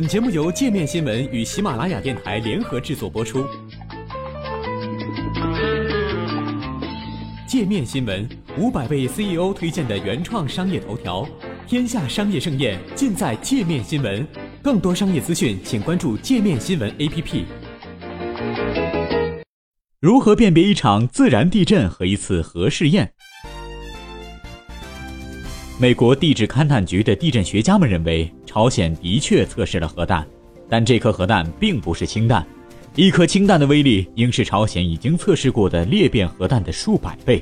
本节目由界面新闻与喜马拉雅电台联合制作播出。界面新闻五百位 CEO 推荐的原创商业头条，天下商业盛宴尽在界面新闻。更多商业资讯，请关注界面新闻 APP。如何辨别一场自然地震和一次核试验？美国地质勘探局的地震学家们认为，朝鲜的确测试了核弹，但这颗核弹并不是氢弹。一颗氢弹的威力应是朝鲜已经测试过的裂变核弹的数百倍。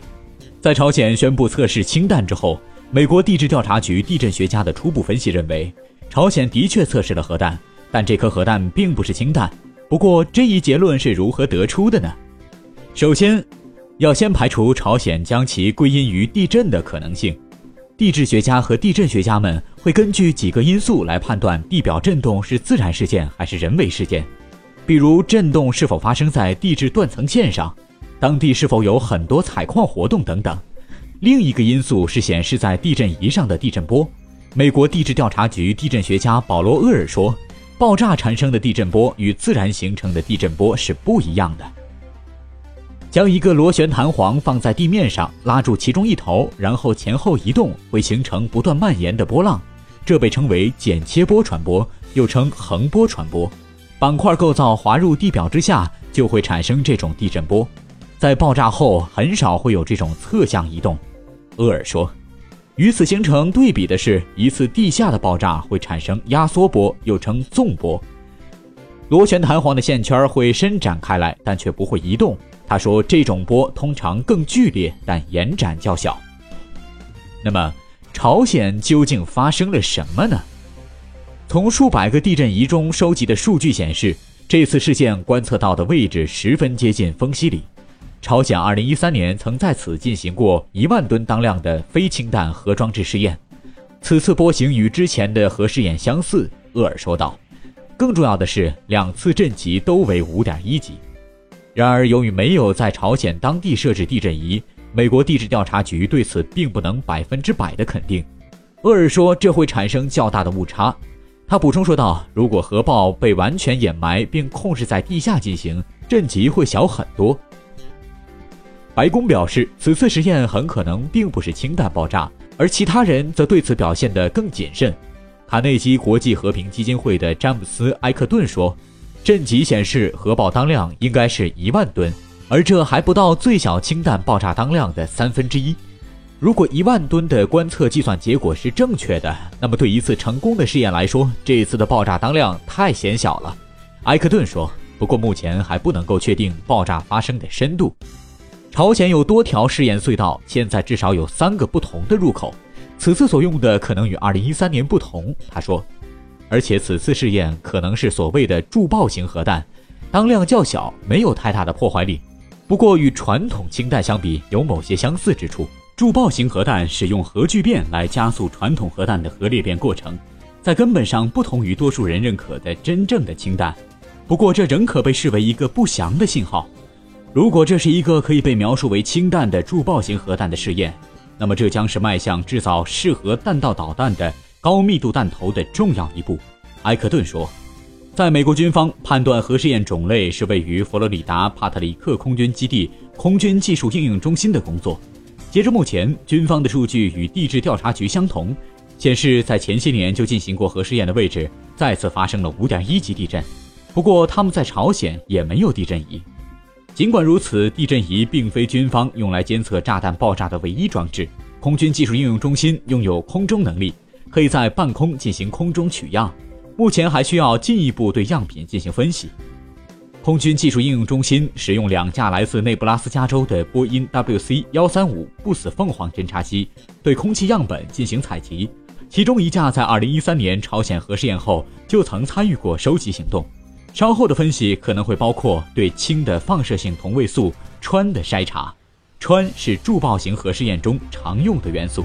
在朝鲜宣布测试氢弹之后，美国地质调查局地震学家的初步分析认为，朝鲜的确测试了核弹，但这颗核弹并不是氢弹。不过，这一结论是如何得出的呢？首先，要先排除朝鲜将其归因于地震的可能性。地质学家和地震学家们会根据几个因素来判断地表震动是自然事件还是人为事件，比如震动是否发生在地质断层线上，当地是否有很多采矿活动等等。另一个因素是显示在地震仪上的地震波。美国地质调查局地震学家保罗·厄尔说：“爆炸产生的地震波与自然形成的地震波是不一样的。”将一个螺旋弹簧放在地面上，拉住其中一头，然后前后移动，会形成不断蔓延的波浪，这被称为剪切波传播，又称横波传播。板块构造滑入地表之下，就会产生这种地震波。在爆炸后，很少会有这种侧向移动。厄尔说，与此形成对比的是，一次地下的爆炸会产生压缩波，又称纵波。螺旋弹簧的线圈会伸展开来，但却不会移动。他说：“这种波通常更剧烈，但延展较小。”那么，朝鲜究竟发生了什么呢？从数百个地震仪中收集的数据显示，这次事件观测到的位置十分接近丰西里。朝鲜2013年曾在此进行过一万吨当量的非氢弹核装置试验，此次波形与之前的核试验相似。厄尔说道：“更重要的是，两次震级都为5.1级。”然而，由于没有在朝鲜当地设置地震仪，美国地质调查局对此并不能百分之百的肯定。厄尔说，这会产生较大的误差。他补充说道：“如果核爆被完全掩埋并控制在地下进行，震级会小很多。”白宫表示，此次实验很可能并不是氢弹爆炸，而其他人则对此表现得更谨慎。卡内基国际和平基金会的詹姆斯·埃克顿说。震级显示核爆当量应该是一万吨，而这还不到最小氢弹爆炸当量的三分之一。如果一万吨的观测计算结果是正确的，那么对一次成功的试验来说，这一次的爆炸当量太显小了。埃克顿说。不过目前还不能够确定爆炸发生的深度。朝鲜有多条试验隧道，现在至少有三个不同的入口。此次所用的可能与2013年不同，他说。而且此次试验可能是所谓的助爆型核弹，当量较小，没有太大的破坏力。不过与传统氢弹相比，有某些相似之处。助爆型核弹使用核聚变来加速传统核弹的核裂变过程，在根本上不同于多数人认可的真正的氢弹。不过这仍可被视为一个不祥的信号。如果这是一个可以被描述为氢弹的助爆型核弹的试验，那么这将是迈向制造适合弹道导弹的。高密度弹头的重要一步，埃克顿说，在美国军方判断核试验种类是位于佛罗里达帕特里克空军基地空军技术应用中心的工作。截至目前，军方的数据与地质调查局相同，显示在前些年就进行过核试验的位置再次发生了5.1级地震。不过，他们在朝鲜也没有地震仪。尽管如此，地震仪并非军方用来监测炸弹爆炸的唯一装置。空军技术应用中心拥有空中能力。可以在半空进行空中取样，目前还需要进一步对样品进行分析。空军技术应用中心使用两架来自内布拉斯加州的波音 WC 幺三五不死凤凰侦察机对空气样本进行采集，其中一架在二零一三年朝鲜核试验后就曾参与过收集行动。稍后的分析可能会包括对氢的放射性同位素氚的筛查，氚是助爆型核试验中常用的元素。